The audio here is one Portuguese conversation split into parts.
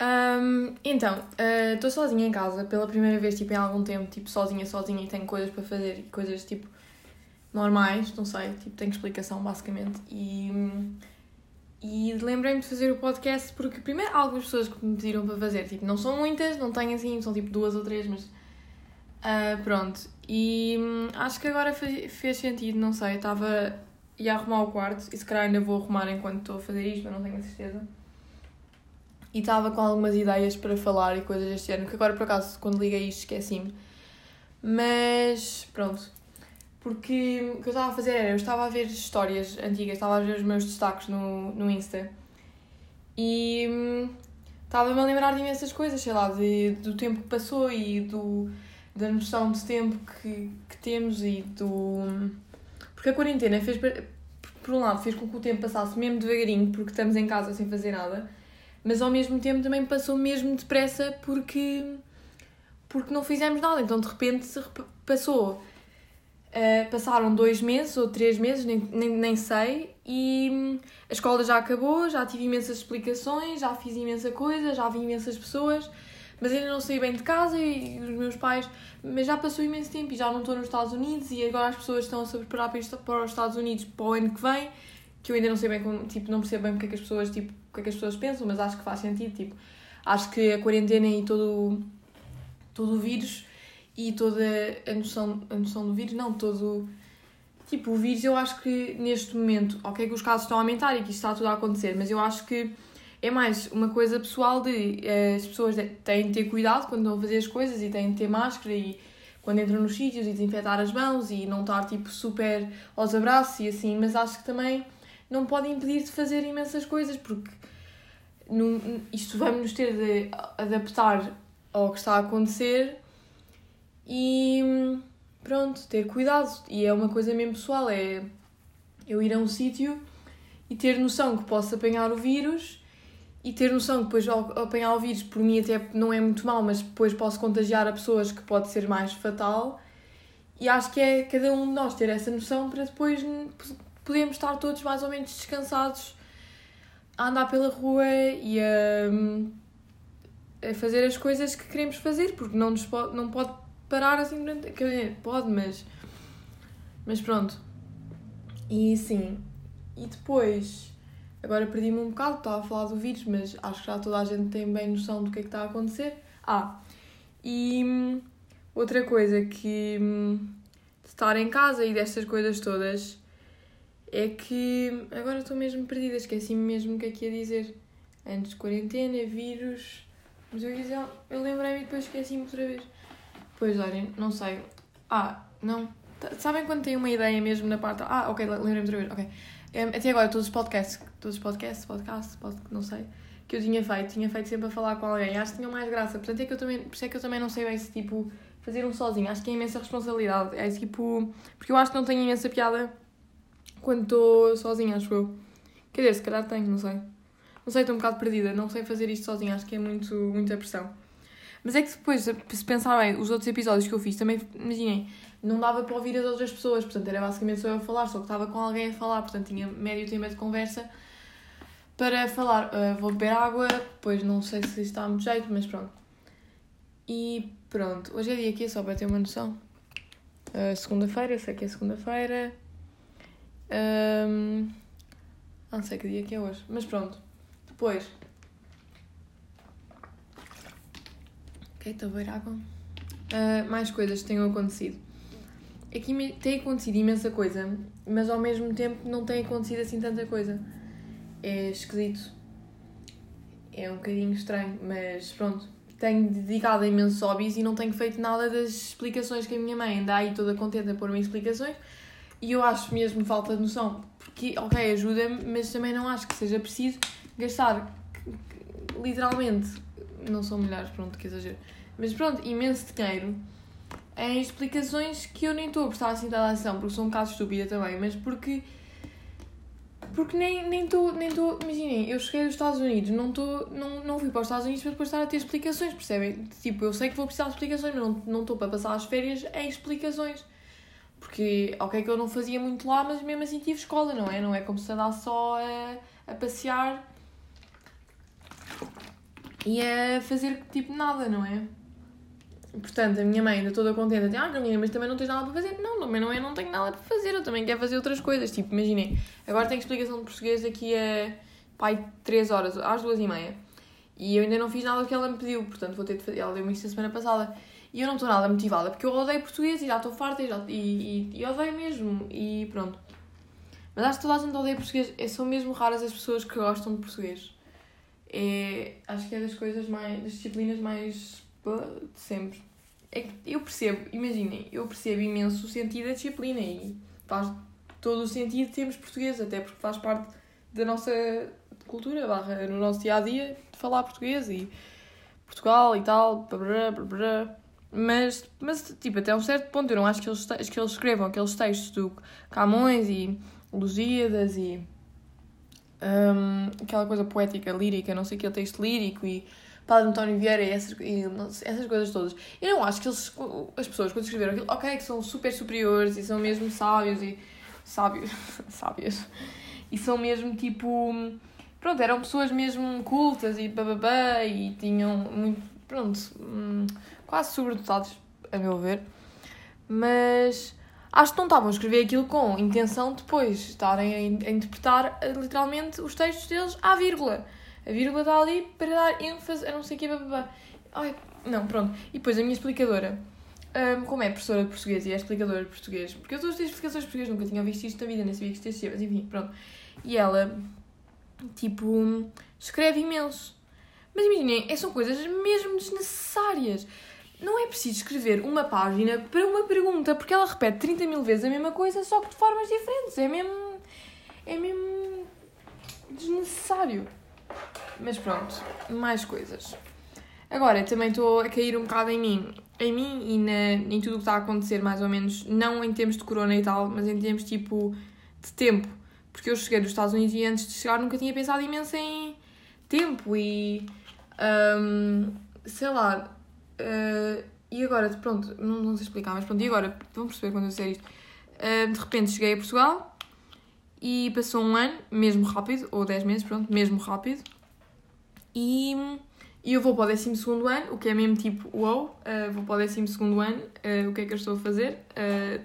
Um, então, estou uh, sozinha em casa pela primeira vez, tipo, em algum tempo, tipo, sozinha, sozinha e tenho coisas para fazer e coisas, tipo, normais, não sei, tipo, tenho explicação, basicamente. E, e lembrei-me de fazer o podcast porque, primeiro, algumas pessoas que me pediram para fazer, tipo, não são muitas, não tenho assim, são tipo duas ou três, mas uh, pronto. E um, acho que agora fez, fez sentido, não sei, estava. ia arrumar o quarto e se calhar ainda vou arrumar enquanto estou a fazer isto, mas não tenho a certeza e estava com algumas ideias para falar e coisas deste género, que agora por acaso quando liguei isto esqueci-me. Mas pronto. Porque o que eu estava a fazer era, eu estava a ver histórias antigas, estava a ver os meus destaques no, no Insta e hum, estava-me a lembrar de imensas coisas, sei lá, de, do tempo que passou e do, da noção de tempo que, que temos e do. Hum, porque a quarentena fez, por um lado, fez com que o tempo passasse mesmo devagarinho, porque estamos em casa sem fazer nada mas ao mesmo tempo também passou mesmo depressa porque, porque não fizemos nada. Então de repente passou. Uh, passaram dois meses ou três meses, nem, nem, nem sei, e hum, a escola já acabou, já tive imensas explicações, já fiz imensa coisa, já vi imensas pessoas, mas ainda não saí bem de casa e os meus pais. Mas já passou imenso tempo e já não estou nos Estados Unidos e agora as pessoas estão a se preparar para, para os Estados Unidos para o ano que vem, que eu ainda não sei bem como, tipo, não percebo bem porque é que as pessoas, tipo, o que é que as pessoas pensam, mas acho que faz sentido. Tipo, acho que a quarentena e todo, todo o vírus e toda a noção, a noção do vírus, não, todo. Tipo, o vírus, eu acho que neste momento, ok, que os casos estão a aumentar e que isto está tudo a acontecer, mas eu acho que é mais uma coisa pessoal de eh, as pessoas têm de ter cuidado quando a fazer as coisas e têm de ter máscara e quando entram nos sítios e desinfetar as mãos e não estar tipo super aos abraços e assim, mas acho que também não pode impedir de fazer imensas coisas, porque no, isto vamos nos ter de adaptar ao que está a acontecer e pronto, ter cuidado. E é uma coisa mesmo pessoal, é eu ir a um sítio e ter noção que posso apanhar o vírus e ter noção que depois ao apanhar o vírus, por mim até não é muito mal, mas depois posso contagiar a pessoas que pode ser mais fatal. E acho que é cada um de nós ter essa noção para depois podemos estar todos mais ou menos descansados a andar pela rua e a, a fazer as coisas que queremos fazer, porque não, nos pode, não pode parar assim durante. Quer dizer, pode, mas. Mas pronto. E sim. E depois. Agora perdi-me um bocado, estava a falar do vírus, mas acho que já toda a gente tem bem noção do que é que está a acontecer. Ah, e hum, outra coisa que. Hum, de estar em casa e destas coisas todas é que agora estou mesmo perdida, esqueci-me mesmo o que é que ia dizer. Antes de quarentena, vírus. Mas eu, eu lembrei-me e depois esqueci-me outra vez. Pois olhem, não sei. Ah, não. Sabem quando tem uma ideia mesmo na parte. Ah, ok, lembrei-me outra vez. Ok. Um, até agora, todos os podcasts, todos os podcasts, podcasts, pod, não sei, que eu tinha feito, tinha feito sempre a falar com alguém. Acho que tinham mais graça. Portanto, é que eu também, por isso é que eu também não sei bem se tipo fazer um sozinho. Acho que é imensa responsabilidade. É tipo. Porque eu acho que não tenho imensa piada quando estou sozinha, acho eu. Quer dizer, se calhar tenho, não sei. Não sei, estou um bocado perdida, não sei fazer isto sozinha, acho que é muito, muita pressão. Mas é que depois, se pensar bem, os outros episódios que eu fiz também, imaginem, não dava para ouvir as outras pessoas, portanto era basicamente só eu a falar, só que estava com alguém a falar, portanto tinha médio tempo de conversa para falar. Uh, vou beber água, depois não sei se está muito jeito, mas pronto. E pronto, hoje é dia aqui, só para ter uma noção. Uh, segunda-feira, sei que é segunda-feira. Um, não sei que dia que é hoje, mas pronto. Depois. Ok, estou a ver água. Uh, mais coisas que tenham acontecido. Aqui é tem acontecido imensa coisa, mas ao mesmo tempo não tem acontecido assim tanta coisa. É esquisito. É um bocadinho estranho, mas pronto. Tenho dedicado a imensos hobbies e não tenho feito nada das explicações que a minha mãe anda aí toda contente a pôr-me explicações e eu acho mesmo falta de noção, porque, ok, ajuda-me, mas também não acho que seja preciso gastar, literalmente, não são milhares, pronto, que exagero, mas pronto, imenso dinheiro em explicações que eu nem estou a prestar assim tanta atenção, porque sou um bocado estúpida também, mas porque. Porque nem nem estou. Nem tô, imaginem, eu cheguei dos Estados Unidos, não, tô, não, não fui para os Estados Unidos para depois estar a ter explicações, percebem? Tipo, eu sei que vou precisar de explicações, mas não estou para passar as férias em explicações. Porque, ok, que eu não fazia muito lá, mas mesmo assim tive escola, não é? Não é como se andasse só a, a passear. e a fazer tipo nada, não é? Portanto, a minha mãe ainda toda contente, assim, ah, Carolina, mas também não tens nada para fazer. Não, também não é, não tenho nada para fazer, eu também quero fazer outras coisas. Tipo, imaginem, agora tenho explicação de português daqui a, pai, 3 horas, às 2 e meia. E eu ainda não fiz nada que ela me pediu, portanto vou ter de fazer. Ela deu-me isso a semana passada. E eu não estou nada motivada, porque eu odeio português e já estou farta e, já, e, e, e odeio mesmo. E pronto. Mas acho que toda a gente odeia português. É, são mesmo raras as pessoas que gostam de português. É, acho que é das coisas mais. das disciplinas mais. de sempre. É que eu percebo, imaginem, eu percebo imenso o sentido da disciplina e faz todo o sentido termos português, até porque faz parte da nossa cultura, barra, no nosso dia a dia, de falar português e Portugal e tal, blá, blá, blá. Mas, mas, tipo, até um certo ponto, eu não acho que eles, que eles escrevam aqueles textos do Camões e Lusíadas e um, aquela coisa poética, lírica, não sei que, texto lírico e Padre António Vieira e essas, e essas coisas todas. Eu não acho que eles, as pessoas, quando escreveram aquilo, ok, que são super superiores e são mesmo sábios e. sábios. sábias. E são mesmo tipo. Pronto, eram pessoas mesmo cultas e bababá e tinham muito. pronto. Hum, quase sobredotados, a meu ver. Mas acho que não estavam a escrever aquilo com intenção de depois estarem a, interpretar eh, literalmente os textos deles à vírgula. A vírgula está ali para dar ênfase a não sei o que, babá. Ai, não, pronto. E depois a minha explicadora, um, como é professora de português e é explicadora de português, porque eu todas as explicações de português nunca tinha visto isto na vida, nem sabia que isto existia, mas enfim, pronto. E ela, tipo, escreve imenso. Mas imaginem, são coisas mesmo desnecessárias. Não é preciso escrever uma página para uma pergunta, porque ela repete 30 mil vezes a mesma coisa, só que de formas diferentes. É mesmo. É mesmo. desnecessário. Mas pronto, mais coisas. Agora, também estou a cair um bocado em mim. Em mim e na, em tudo o que está a acontecer, mais ou menos. Não em termos de corona e tal, mas em termos tipo de tempo. Porque eu cheguei dos Estados Unidos e antes de chegar nunca tinha pensado imenso em tempo e. Um, sei lá. Uh, e agora, pronto, não, não sei explicar, mas pronto, e agora? Vão perceber quando eu disser isto. Uh, de repente cheguei a Portugal e passou um ano, mesmo rápido, ou 10 meses, pronto, mesmo rápido. E, e eu vou para o 12 ano, o que é mesmo tipo, uou, uh, vou para o 12 ano, o que é que eu estou a fazer?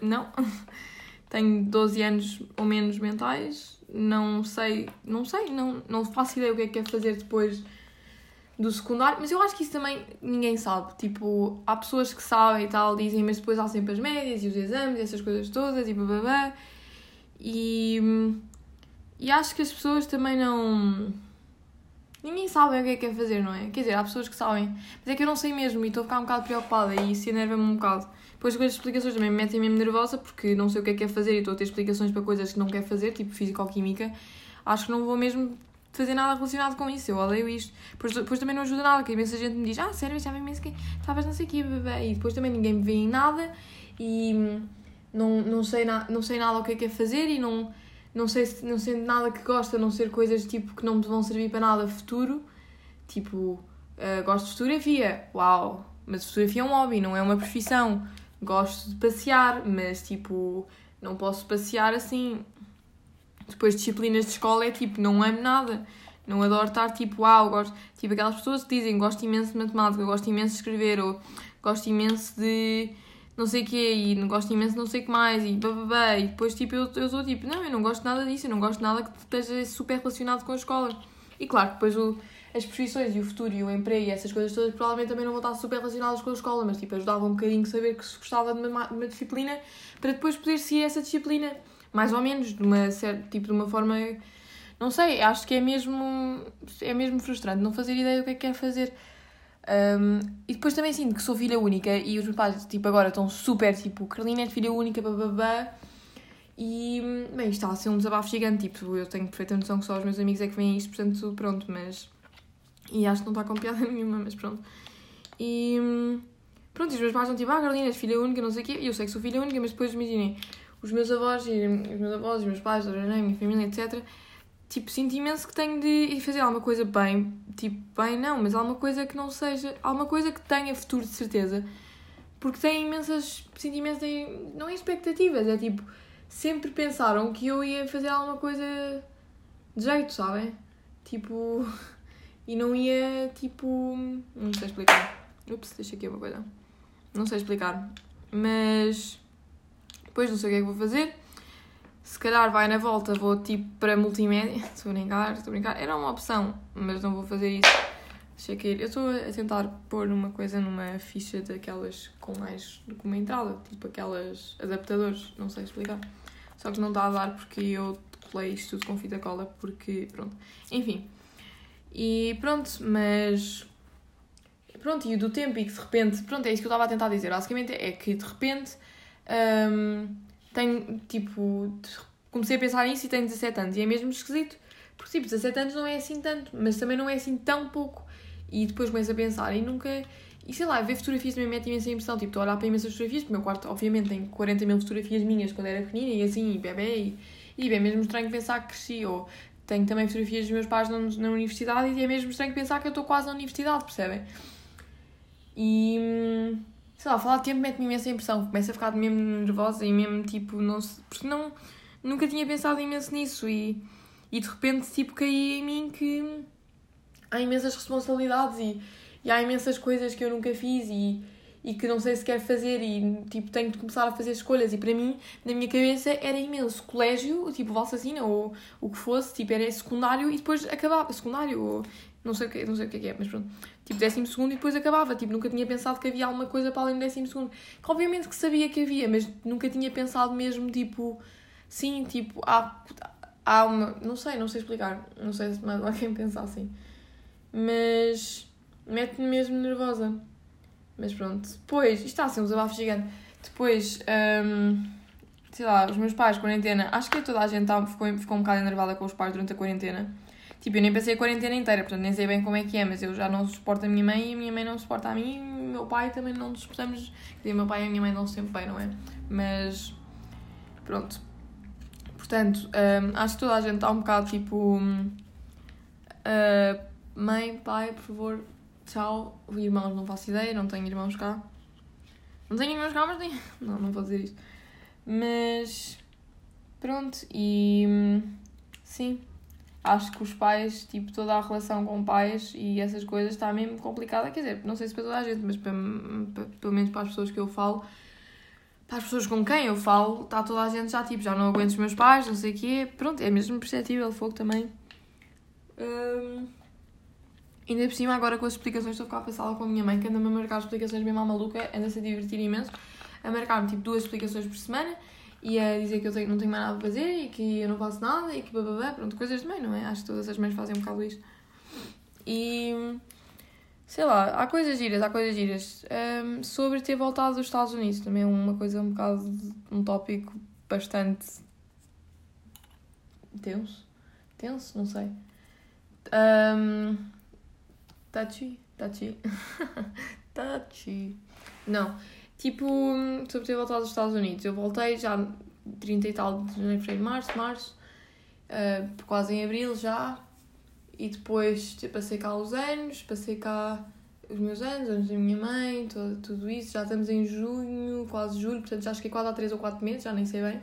Não. Tenho 12 anos ou menos mentais, não sei, não sei, não, não faço ideia o que é que é fazer depois do secundário, mas eu acho que isso também ninguém sabe. Tipo, há pessoas que sabem e tal, dizem, mas depois há sempre as médias e os exames e essas coisas todas e blá. E, e acho que as pessoas também não Ninguém sabe o que é que é fazer, não é? Quer dizer, há pessoas que sabem, mas é que eu não sei mesmo e estou a ficar um bocado preocupada e isso enerva-me um bocado. Depois com as explicações também me metem mesmo nervosa porque não sei o que é que é fazer e estou a ter explicações para coisas que não quero fazer, tipo físico-química. Acho que não vou mesmo fazer nada relacionado com isso, eu odeio isto. Depois, depois também não ajuda nada, que imensa gente me diz, ah, sério, já imenso que estavas não sei o quê, bebê. E depois também ninguém me vê em nada e não, não, sei na, não sei nada o que é que é fazer e não não sei se não sei nada que gosto, a não ser coisas tipo que não me vão servir para nada futuro. Tipo, uh, gosto de fotografia, uau! Mas fotografia é um hobby, não é uma profissão. Gosto de passear, mas tipo, não posso passear assim. Depois, disciplinas de escola é tipo, não amo nada. Não adoro estar tipo, uau, gosto. Tipo, aquelas pessoas que dizem gosto imenso de matemática, gosto imenso de escrever, ou gosto imenso de não sei o quê, e não gosto imenso não sei o que mais, e bababá, e depois tipo eu, eu sou tipo, não, eu não gosto nada disso, eu não gosto nada que esteja super relacionado com a escola. E claro, depois o, as profissões e o futuro e o emprego e essas coisas todas provavelmente também não vão estar super relacionadas com a escola, mas tipo ajudava um bocadinho saber que se gostava de uma, de uma disciplina para depois poder seguir essa disciplina, mais ou menos, de uma certa, tipo de uma forma, não sei, acho que é mesmo, é mesmo frustrante não fazer ideia do que é que quer fazer. Um, e depois também sinto que sou filha única e os meus pais, tipo, agora estão super, tipo, Carolina é filha única, bababá. E, bem, isto está a ser um desabafo gigante, tipo, eu tenho perfeita noção que só os meus amigos é que veem isto, portanto, pronto, mas... E acho que não está com piada nenhuma, mas pronto. E, pronto, e os meus pais estão tipo, ah, Carolina és filha única, não sei o quê, e eu sei que sou filha única, mas depois, imaginem, os meus avós, e os meus avós, os meus pais, a minha família, etc., tipo, sinto imenso que tenho de fazer alguma coisa bem, tipo, bem não, mas alguma coisa que não seja, alguma coisa que tenha futuro de certeza, porque tenho imensas, sinto imenso, tenho, não é expectativas, é tipo, sempre pensaram que eu ia fazer alguma coisa de jeito, sabem? Tipo, e não ia tipo. Não sei explicar. Ups, deixa aqui uma coisa. Não sei explicar. Mas depois não sei o que é que vou fazer. Se calhar vai na volta, vou tipo para multimédia. Estou a brincar, estou a brincar. Era uma opção, mas não vou fazer isso. Deixa que Eu estou a tentar pôr uma coisa numa ficha daquelas com mais que uma entrada, tipo aquelas adaptadores, não sei explicar. Só que não está a dar porque eu colei isto tudo com fita cola, porque pronto. Enfim. E pronto, mas. Pronto, e o do tempo e que de repente. Pronto, é isso que eu estava a tentar dizer. Basicamente é que de repente. Hum, tenho, tipo. Comecei a pensar nisso e tenho 17 anos. E é mesmo esquisito. Porque, tipo, 17 anos não é assim tanto, mas também não é assim tão pouco. E depois começo a pensar e nunca. E sei lá, ver fotografias também mete imensa impressão. Tipo, estou a olhar para imensas fotografias, porque o meu quarto, obviamente, tem 40 mil fotografias minhas quando era pequenina e assim, e bebê. E, e é mesmo estranho pensar que cresci. Ou tenho também fotografias dos meus pais na, na universidade e é mesmo estranho pensar que eu estou quase na universidade, percebem? E. Sei lá, falar de tempo mete-me imensa impressão. Começo a ficar mesmo nervosa e mesmo tipo. Não, porque não. Nunca tinha pensado imenso nisso e. E de repente, tipo, caí em mim que há imensas responsabilidades e, e há imensas coisas que eu nunca fiz e, e que não sei se quero fazer e tipo tenho de começar a fazer escolhas e para mim na minha cabeça era imenso colégio tipo Valsacina ou o que fosse tipo era secundário e depois acabava secundário ou não sei o que não sei o que é, é mas pronto. Tipo décimo segundo e depois acabava. Tipo nunca tinha pensado que havia alguma coisa para além do décimo segundo. Que obviamente que sabia que havia mas nunca tinha pensado mesmo tipo sim tipo há há uma não sei não sei explicar. Não sei se mais alguém pensa assim. Mas mete-me mesmo nervosa. Mas pronto, depois, isto está a ser um desabafo gigante. Depois, um, sei lá, os meus pais, quarentena, acho que toda a gente tá, ficou, ficou um bocado enervada com os pais durante a quarentena. Tipo, eu nem pensei a quarentena inteira, portanto nem sei bem como é que é, mas eu já não suporto a minha mãe e a minha mãe não suporta a mim e o meu pai também não nos suportamos. Quer dizer, meu pai e a minha mãe não sempre bem, não é? Mas, pronto. Portanto, um, acho que toda a gente está um bocado tipo. Uh, Mãe, pai, por favor, tchau. Irmãos, não faço ideia, não tenho irmãos cá. Não tenho irmãos cá, mas. Não, não vou dizer isto. Mas. Pronto, e. Sim. Acho que os pais, tipo, toda a relação com pais e essas coisas está mesmo complicada. Quer dizer, não sei se para toda a gente, mas para, para, pelo menos para as pessoas que eu falo, para as pessoas com quem eu falo, está toda a gente já, tipo, já não aguento os meus pais, não sei o quê. Pronto, é mesmo perceptível, fogo também. Um... Ainda por cima, agora com as explicações, estou a ficar a passar com a minha mãe, que anda-me a marcar explicações bem mal maluca, anda-se a divertir imenso, a marcar-me tipo duas explicações por semana e a dizer que eu tenho, não tenho mais nada a fazer e que eu não faço nada e que blá, pronto, coisas de mãe, não é? Acho que todas as mães fazem um bocado isto. E sei lá, há coisas giras, há coisas giras. Um, sobre ter voltado dos Estados Unidos, também é uma coisa um bocado, um tópico bastante tenso. Tenso? Não sei. Um, Touchy? Touchy? Touchy. Não. Tipo, sobre ter voltado aos Estados Unidos. Eu voltei já 30 e tal de janeiro, fevereiro, março, março. Uh, quase em abril já. E depois tipo, passei cá os anos, passei cá os meus anos, anos da minha mãe, todo, tudo isso. Já estamos em junho, quase julho, portanto já que quase há 3 ou 4 meses, já nem sei bem.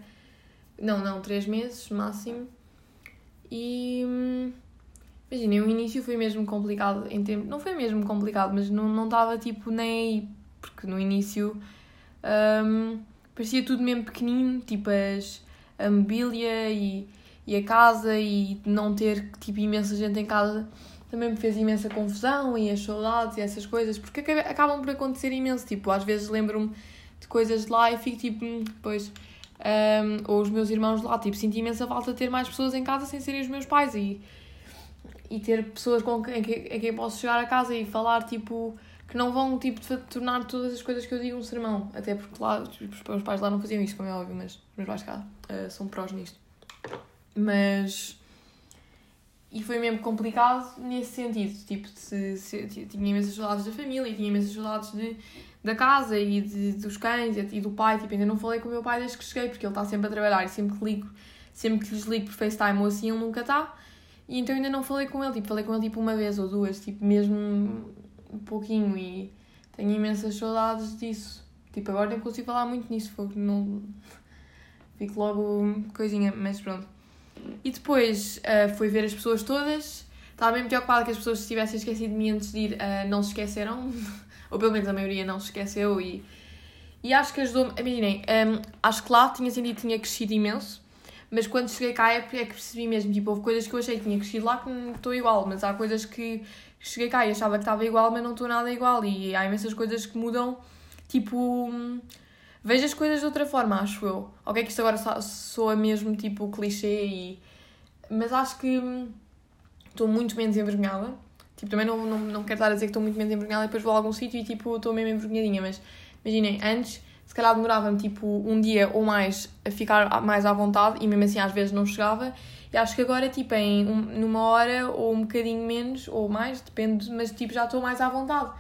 Não, não, 3 meses máximo. E. Imaginem, o início foi mesmo complicado em tempo. Não foi mesmo complicado, mas não, estava tipo nem. Porque no início um, parecia tudo mesmo pequenino, tipo as, a mobília e, e a casa e não ter tipo imensa gente em casa também me fez imensa confusão e as saudades e essas coisas, porque acabam por acontecer imenso. Tipo, às vezes lembro-me de coisas de lá e fico tipo, depois. Um, ou os meus irmãos de lá, tipo, sinto imensa falta de ter mais pessoas em casa sem serem os meus pais e e ter pessoas com quem, em quem posso chegar a casa e falar, tipo, que não vão, tipo, tornar todas as coisas que eu digo um sermão. Até porque lá, tipo, os meus pais lá não faziam isso, como é óbvio, mas os meus pais cá uh, são prós nisto. Mas... E foi mesmo complicado nesse sentido, tipo, se, se, tinha imensas saudades da família, tinha imensas saudades de, da casa e de, dos cães e, e do pai, tipo, ainda não falei com o meu pai desde que cheguei, porque ele está sempre a trabalhar e sempre que ligo, sempre que lhes ligo por FaceTime ou assim, ele nunca está. E então ainda não falei com ele, tipo, falei com ele tipo uma vez ou duas, tipo, mesmo um pouquinho e tenho imensas saudades disso. Tipo, agora nem consigo falar muito nisso, porque não. Fico logo coisinha, mas pronto. E depois uh, fui ver as pessoas todas, estava bem preocupada que as pessoas se tivessem esquecido de mim antes de ir, uh, não se esqueceram, ou pelo menos a maioria não se esqueceu e, e acho que ajudou-me, imaginem, um, acho que lá tinha sentido que tinha crescido imenso, mas quando cheguei cá é, é que percebi mesmo, tipo, houve coisas que eu achei que tinha crescido lá que não estou igual, mas há coisas que cheguei cá e achava que estava igual, mas não estou nada igual, e há imensas coisas que mudam, tipo, vejo as coisas de outra forma, acho eu. Ok, que isto agora soa mesmo, tipo, clichê e... Mas acho que estou muito menos envergonhada. Tipo, também não, não, não quero estar a dizer que estou muito menos envergonhada e depois vou a algum sítio e tipo, estou mesmo envergonhadinha, mas imaginem, antes se calhar demorava-me tipo um dia ou mais a ficar mais à vontade e mesmo assim às vezes não chegava. E acho que agora, tipo, em um, numa hora ou um bocadinho menos ou mais, depende, mas tipo, já estou mais à vontade.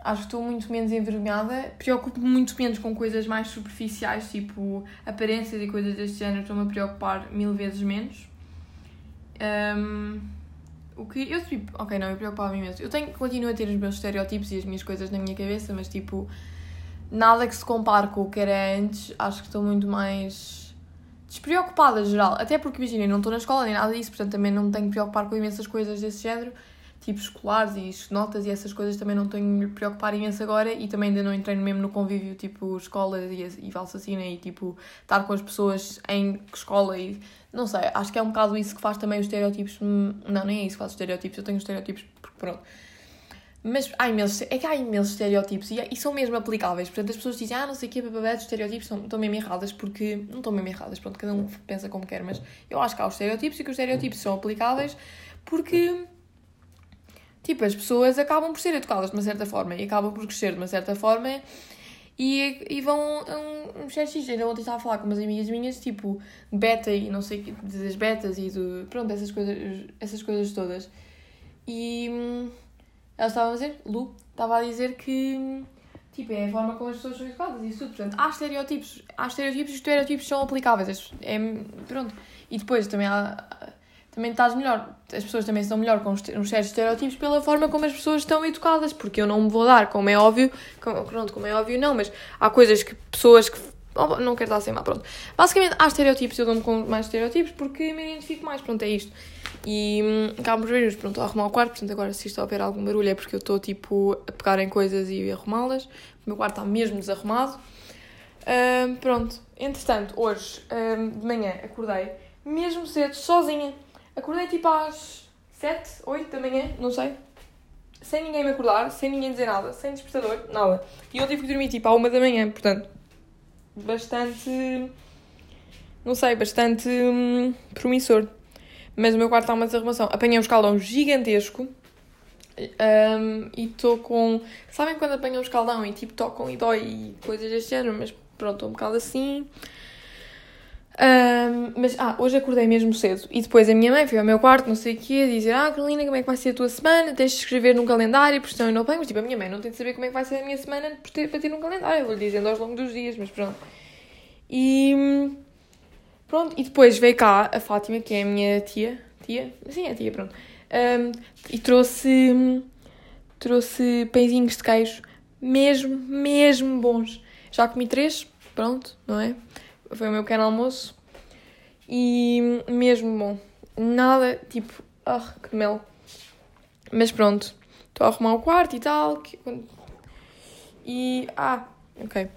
Acho que estou muito menos envergonhada, preocupo-me muito menos com coisas mais superficiais, tipo aparências e coisas deste género, estou-me a preocupar mil vezes menos. Um, o que eu tipo, ok, não, eu preocupava-me imenso. Eu tenho, continuo a ter os meus estereótipos e as minhas coisas na minha cabeça, mas tipo, nada que se compare com o que era antes, acho que estou muito mais despreocupada geral. Até porque, imaginem, não estou na escola nem nada disso, portanto também não me tenho que preocupar com imensas coisas desse género, tipo escolares e notas e essas coisas também não tenho que me preocupar imenso agora e também ainda não entrei mesmo no convívio, tipo escola e, e valsacina e tipo estar com as pessoas em escola e não sei, acho que é um bocado isso que faz também os estereótipos. Não, nem é isso que faz os estereótipos, eu tenho os estereótipos porque pronto. Mas há imensos, é que há imensos estereótipos e, e são mesmo aplicáveis. Portanto, as pessoas dizem, ah, não sei o que, os estereótipos estão, estão mesmo erradas porque. Não estão mesmo erradas, pronto, cada um pensa como quer, mas eu acho que há os estereótipos e que os estereótipos são aplicáveis porque. Tipo, as pessoas acabam por ser educadas de uma certa forma e acabam por crescer de uma certa forma e, e vão a um, um xixi. Ainda ontem estava a falar com umas amigas minhas, tipo, beta e não sei o que, das betas e do. Pronto, essas coisas, essas coisas todas. E hum, elas estavam a dizer, Lu, estava a dizer que. Tipo, é a forma como as pessoas são educadas e isso tudo. Portanto, há estereótipos, há estereótipos e os estereótipos são aplicáveis. É, pronto. E depois também há também estás melhor. As pessoas também estão melhor com uns certos estereótipos pela forma como as pessoas estão educadas, porque eu não me vou dar, como é óbvio, como, pronto, como é óbvio, não, mas há coisas que pessoas que. Não quero dar sem mal, pronto. Basicamente, há estereótipos, eu dou-me com mais estereótipos porque me identifico mais, pronto, é isto. E hum, acabo por ver, pronto, a arrumar o quarto, portanto, agora se isto houver algum barulho é porque eu estou, tipo, a pegar em coisas e arrumá-las. O meu quarto está mesmo desarrumado. Hum, pronto, entretanto, hoje, hum, de manhã, acordei mesmo cedo, sozinha Acordei tipo às 7, 8 da manhã, não sei. Sem ninguém me acordar, sem ninguém dizer nada, sem despertador, nada. E eu tive que dormir tipo à 1 da manhã, portanto. Bastante. Não sei, bastante hum, promissor. Mas o meu quarto está uma desarrumação. Apanhei um escaldão gigantesco. Um, e estou com. Sabem quando apanham um escaldão e tipo tocam e dói e coisas deste género? Mas pronto, estou um bocado assim. Um, mas, ah, hoje acordei mesmo cedo e depois a minha mãe foi ao meu quarto, não sei o quê, dizer: Ah, Carolina, como é que vai ser a tua semana? Tens de escrever num calendário, porque senão eu não tenho. Mas, tipo, a minha mãe não tem de saber como é que vai ser a minha semana para ter num calendário, eu vou-lhe dizendo aos longos dos dias, mas pronto. E pronto, e depois veio cá a Fátima, que é a minha tia, tia? Sim, é a tia, pronto, um, e trouxe, trouxe pãezinhos de queijo, mesmo, mesmo bons. Já comi três, pronto, não é? Foi o meu pequeno almoço. E mesmo bom. Nada, tipo, ah, que mel. Mas pronto. Estou a arrumar o quarto e tal. E. Ah, ok.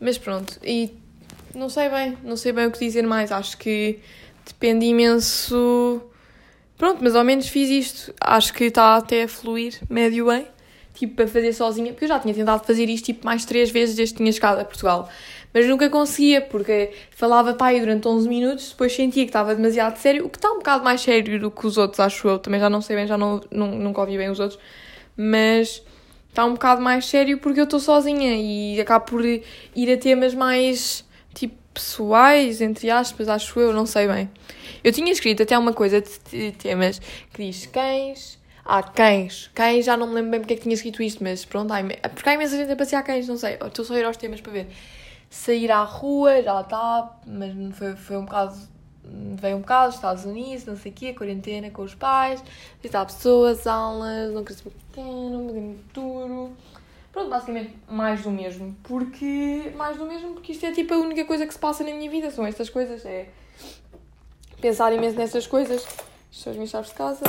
Mas pronto. E não sei bem, não sei bem o que dizer mais. Acho que depende imenso. Pronto, mas ao menos fiz isto. Acho que está até a fluir médio bem. Tipo, para fazer sozinha. Porque eu já tinha tentado fazer isto tipo mais três vezes desde que tinha chegado a Portugal mas nunca conseguia, porque falava pai durante 11 minutos, depois sentia que estava demasiado sério, o que está um bocado mais sério do que os outros, acho eu. Também já não sei bem, já não, não, nunca ouvi bem os outros, mas está um bocado mais sério porque eu estou sozinha e acabo por ir a temas mais tipo pessoais, entre aspas, acho eu, não sei bem. Eu tinha escrito até uma coisa de, temas que diz cães. Ah, cães. Cães, já não me lembro bem porque é que tinha escrito isto, mas pronto, há, porque há imensa gente a passear cães, não sei. Estou só a ir aos temas para ver sair à rua, já está, mas foi, foi um bocado. Veio um bocado, Estados Unidos, não sei o quê, quarentena com os pais, visitar pessoas, aulas, não crescimento pequeno, um futuro. Pronto, basicamente mais do mesmo. Porque. Mais do mesmo, porque isto é tipo a única coisa que se passa na minha vida, são estas coisas. É pensar imenso nessas coisas. são as minhas chaves de casa,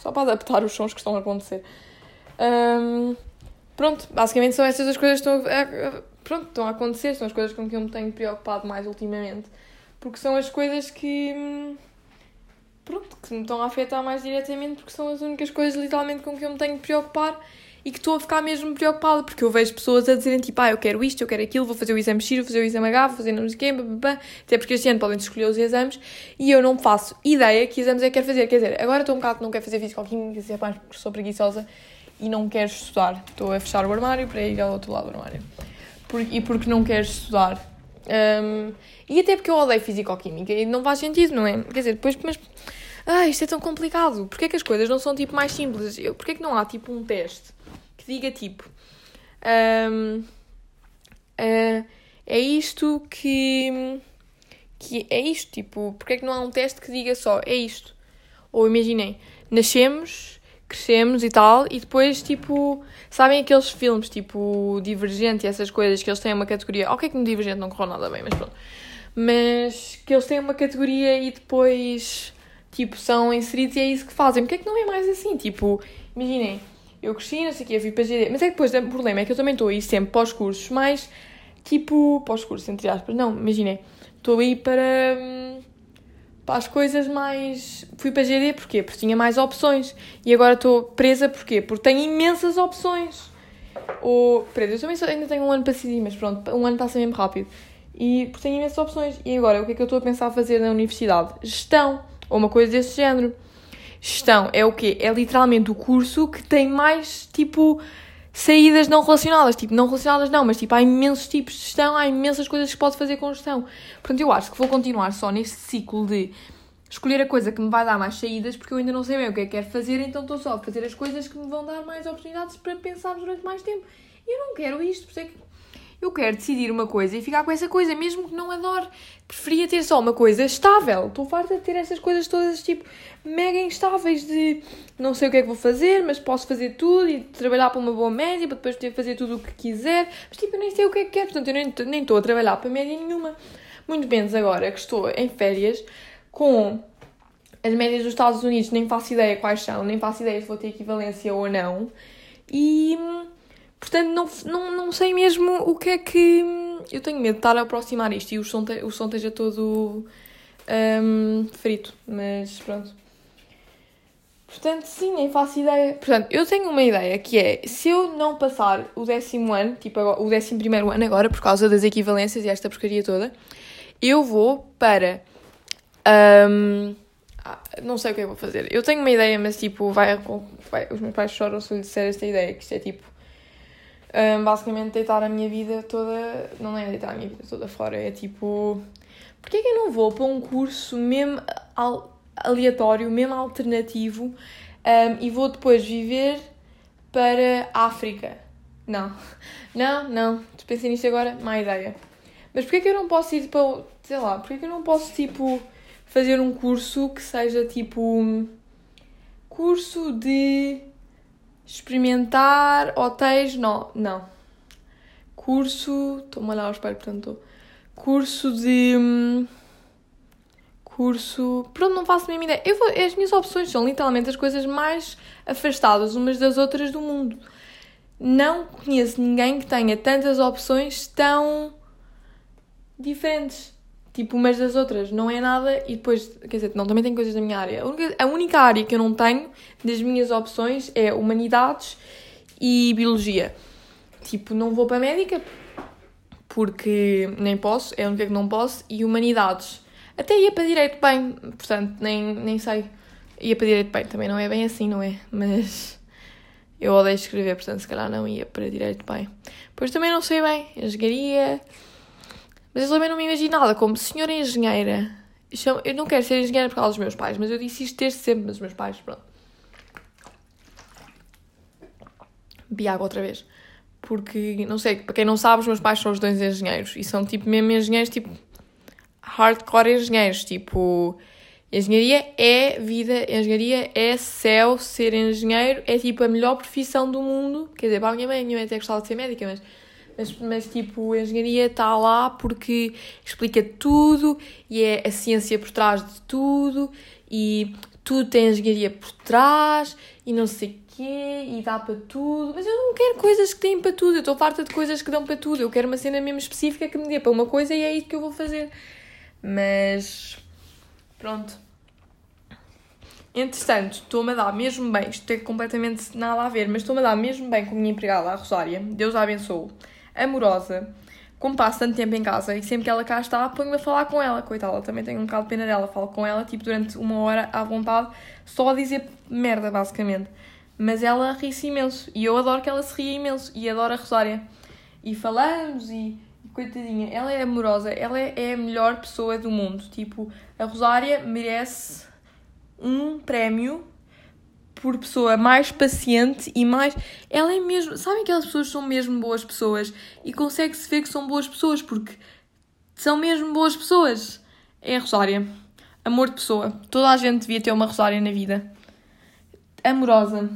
só para adaptar os sons que estão a acontecer. Um, pronto, basicamente são essas as coisas que estão a, pronto, estão a acontecer, são as coisas com que eu me tenho preocupado mais ultimamente, porque são as coisas que pronto, que me estão a afetar mais diretamente porque são as únicas coisas literalmente com que eu me tenho que preocupar e que estou a ficar mesmo preocupada porque eu vejo pessoas a dizerem tipo, ah, eu quero isto, eu quero aquilo, vou fazer o exame X, vou fazer o exame H, vou fazer não sei o quê, até porque este ano podem escolher os exames e eu não faço ideia que exames é que quero fazer. Quer dizer, agora estou um bocado, não quero fazer físico-química, é mais porque sou preguiçosa e não quero estudar. Estou a fechar o armário para ir ao outro lado do armário. E porque não quero estudar. Um, e até porque eu odeio físico-química e não faz sentido, não é? Quer dizer, depois, mas ah, isto é tão complicado. Porquê é que as coisas não são tipo mais simples? Porquê é que não há tipo um teste que diga tipo um, uh, ah, é isto que, que é isto, tipo, porquê é que não há um teste que diga só é isto? Ou imaginem, nascemos, crescemos e tal, e depois tipo, sabem aqueles filmes tipo Divergente e essas coisas que eles têm uma categoria, ok que no Divergente não correu nada bem, mas pronto. Mas que eles têm uma categoria e depois tipo, são inseridos e é isso que fazem. Porque é que não é mais assim? Tipo, imaginem, eu cresci, não sei o quê, eu fui para GD, mas é que depois o problema é que eu também estou a ir sempre para os cursos mais, tipo, para os cursos, entre aspas, não, imaginem, estou a ir para, hum, para as coisas mais... Fui para GD porquê? Porque tinha mais opções. E agora estou presa porquê? Porque tenho imensas opções. Ou, presa, eu também só, ainda tenho um ano para decidir, mas pronto, um ano passa mesmo rápido. E porque tenho imensas opções. E agora, o que é que eu estou a pensar fazer na universidade? Gestão ou uma coisa desse género. Gestão é o quê? É literalmente o curso que tem mais, tipo, saídas não relacionadas. Tipo, não relacionadas não, mas tipo, há imensos tipos de gestão, há imensas coisas que se pode fazer com gestão. Portanto, eu acho que vou continuar só neste ciclo de escolher a coisa que me vai dar mais saídas, porque eu ainda não sei bem o que é que quero fazer, então estou só a fazer as coisas que me vão dar mais oportunidades para pensar durante mais tempo. E eu não quero isto, por isso é que eu quero decidir uma coisa e ficar com essa coisa, mesmo que não adore. Preferia ter só uma coisa estável. Estou farta de ter essas coisas todas, tipo, mega instáveis de não sei o que é que vou fazer, mas posso fazer tudo e trabalhar para uma boa média para depois poder fazer tudo o que quiser. Mas, tipo, eu nem sei o que é que quero, portanto, eu nem, nem estou a trabalhar para média nenhuma. Muito menos agora que estou em férias com as médias dos Estados Unidos, nem faço ideia quais são, nem faço ideia se vou ter equivalência ou não. E Portanto, não, não, não sei mesmo o que é que. Eu tenho medo de estar a aproximar isto e o som, te, o som esteja todo um, frito, mas pronto. Portanto, sim, nem faço ideia. Portanto, eu tenho uma ideia que é: se eu não passar o décimo ano, tipo o décimo primeiro ano agora, por causa das equivalências e esta porcaria toda, eu vou para. Um, ah, não sei o que é que vou fazer. Eu tenho uma ideia, mas tipo, vai, vai os meus pais choram se eu lhe disser esta ideia, que isto é tipo um, basicamente deitar a minha vida toda. Não é deitar a minha vida toda fora, é tipo. Porquê é que eu não vou para um curso mesmo aleatório, mesmo alternativo um, e vou depois viver para a África? Não, não, não. Pensei nisto agora, má ideia. Mas porquê é que eu não posso ir para. Sei lá, porquê é que eu não posso tipo fazer um curso que seja tipo. Curso de Experimentar hotéis, não. não. Curso. Estou-me a olhar ao espelho, portanto. Curso de. Hum, curso. Pronto, não faço a mesma ideia. Eu vou, as minhas opções são literalmente as coisas mais afastadas umas das outras do mundo. Não conheço ninguém que tenha tantas opções tão diferentes tipo umas das outras, não é nada, e depois, quer dizer, não, também tenho coisas da minha área. A única, a única área que eu não tenho das minhas opções é humanidades e biologia. Tipo, não vou para a médica porque nem posso, é a única que não posso, e humanidades. Até ia para direito bem, portanto, nem, nem sei. Ia para direito bem, também não é bem assim, não é? Mas eu odeio escrever, portanto, se calhar não ia para direito bem. Pois também não sei bem, engenharia mas eu também não me imaginava como senhora engenheira. Eu não quero ser engenheira por causa dos meus pais, mas eu disse isto desde sempre, mas os meus pais, pronto. Bi água outra vez. Porque, não sei, para quem não sabe, os meus pais são os dois engenheiros. E são tipo mesmo engenheiros, tipo. Hardcore engenheiros. Tipo. Engenharia é vida, engenharia é céu, ser engenheiro é tipo a melhor profissão do mundo. Quer dizer, para a minha mãe, a minha mãe até gostava de ser médica, mas mas, mas tipo, a engenharia está lá porque explica tudo e é a ciência por trás de tudo e tudo tem engenharia por trás e não sei quê, e dá para tudo. Mas eu não quero coisas que têm para tudo, eu estou farta de coisas que dão para tudo. Eu quero uma cena mesmo específica que me dê para uma coisa e é isso que eu vou fazer. Mas pronto. Entretanto, estou-me a dar mesmo bem, isto tem completamente nada a ver, mas estou-me a dar mesmo bem com a minha empregada, a Rosária, Deus a abençoe, amorosa, como passo tanto tempo em casa e sempre que ela cá está, ponho-me a falar com ela, coitada, também tenho um bocado de pena dela, falo com ela tipo durante uma hora à vontade, só a dizer merda, basicamente. Mas ela ri-se imenso e eu adoro que ela se ria imenso e adoro a Rosária. E falamos e, coitadinha, ela é amorosa, ela é, é a melhor pessoa do mundo. Tipo, a Rosária merece um prémio por pessoa mais paciente e mais. Ela é mesmo. Sabem que aquelas pessoas são mesmo boas pessoas e consegue-se ver que são boas pessoas porque são mesmo boas pessoas. É a Rosária. Amor de pessoa. Toda a gente devia ter uma Rosária na vida. Amorosa.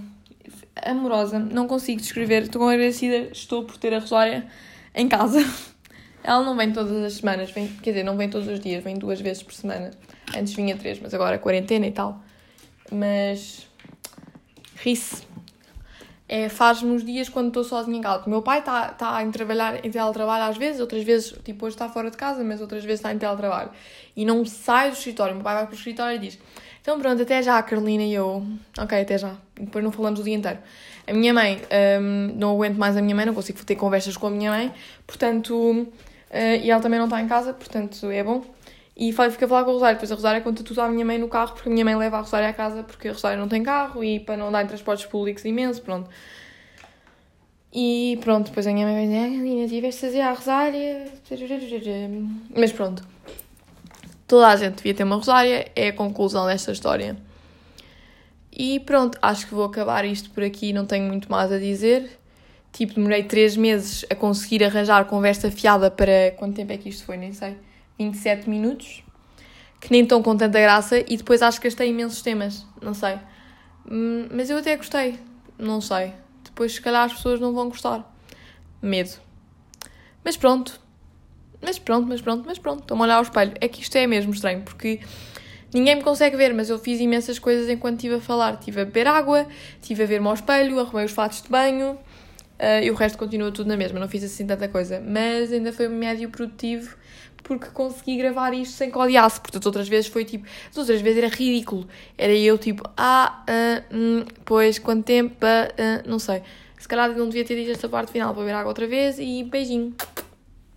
Amorosa. Não consigo descrever. Estou agradecida. Estou por ter a Rosária em casa. Ela não vem todas as semanas, vem, quer dizer, não vem todos os dias, vem duas vezes por semana. Antes vinha três, mas agora quarentena e tal. Mas ri-se. É, faz-me os dias quando estou sozinha em casa. O meu pai está tá em trabalhar em teletrabalho às vezes, outras vezes, tipo, hoje está fora de casa, mas outras vezes está em teletrabalho. E não sai do escritório. O meu pai vai para o escritório e diz: Então pronto, até já, Carolina. E eu, ok, até já. E depois não falamos o dia inteiro. A minha mãe, um, não aguento mais a minha mãe, não consigo ter conversas com a minha mãe, portanto Uh, e ela também não está em casa, portanto é bom. E fica a falar com a Rosário. Depois a Rosária conta tudo à minha mãe no carro, porque a minha mãe leva a Rosária à casa porque a Rosária não tem carro e para não dar em transportes públicos imenso, pronto. E pronto, depois a minha mãe vai dizer, ah, Lina, tiveste fazer a Rosária. Mas pronto. Toda a gente devia ter uma Rosária, é a conclusão desta história. E pronto, acho que vou acabar isto por aqui, não tenho muito mais a dizer. Tipo, demorei 3 meses a conseguir arranjar conversa fiada para. Quanto tempo é que isto foi? Nem sei. 27 minutos. Que nem estão com tanta graça. E depois acho que gastei imensos temas. Não sei. Hum, mas eu até gostei. Não sei. Depois, se calhar, as pessoas não vão gostar. Medo. Mas pronto. Mas pronto, mas pronto, mas pronto. Estou-me a olhar ao espelho. É que isto é mesmo estranho, porque ninguém me consegue ver, mas eu fiz imensas coisas enquanto estive a falar. Estive a beber água, estive a ver-me ao espelho, arrumei os fatos de banho, Uh, e o resto continua tudo na mesma, não fiz assim tanta coisa. Mas ainda foi um médio produtivo porque consegui gravar isto sem que odiasse. Porque as outras vezes foi tipo. As outras vezes era ridículo. Era eu tipo, ah, uh, hum, pois, quanto tempo, uh, não sei. Se calhar não devia ter dito esta parte final, vou ver água outra vez e beijinho.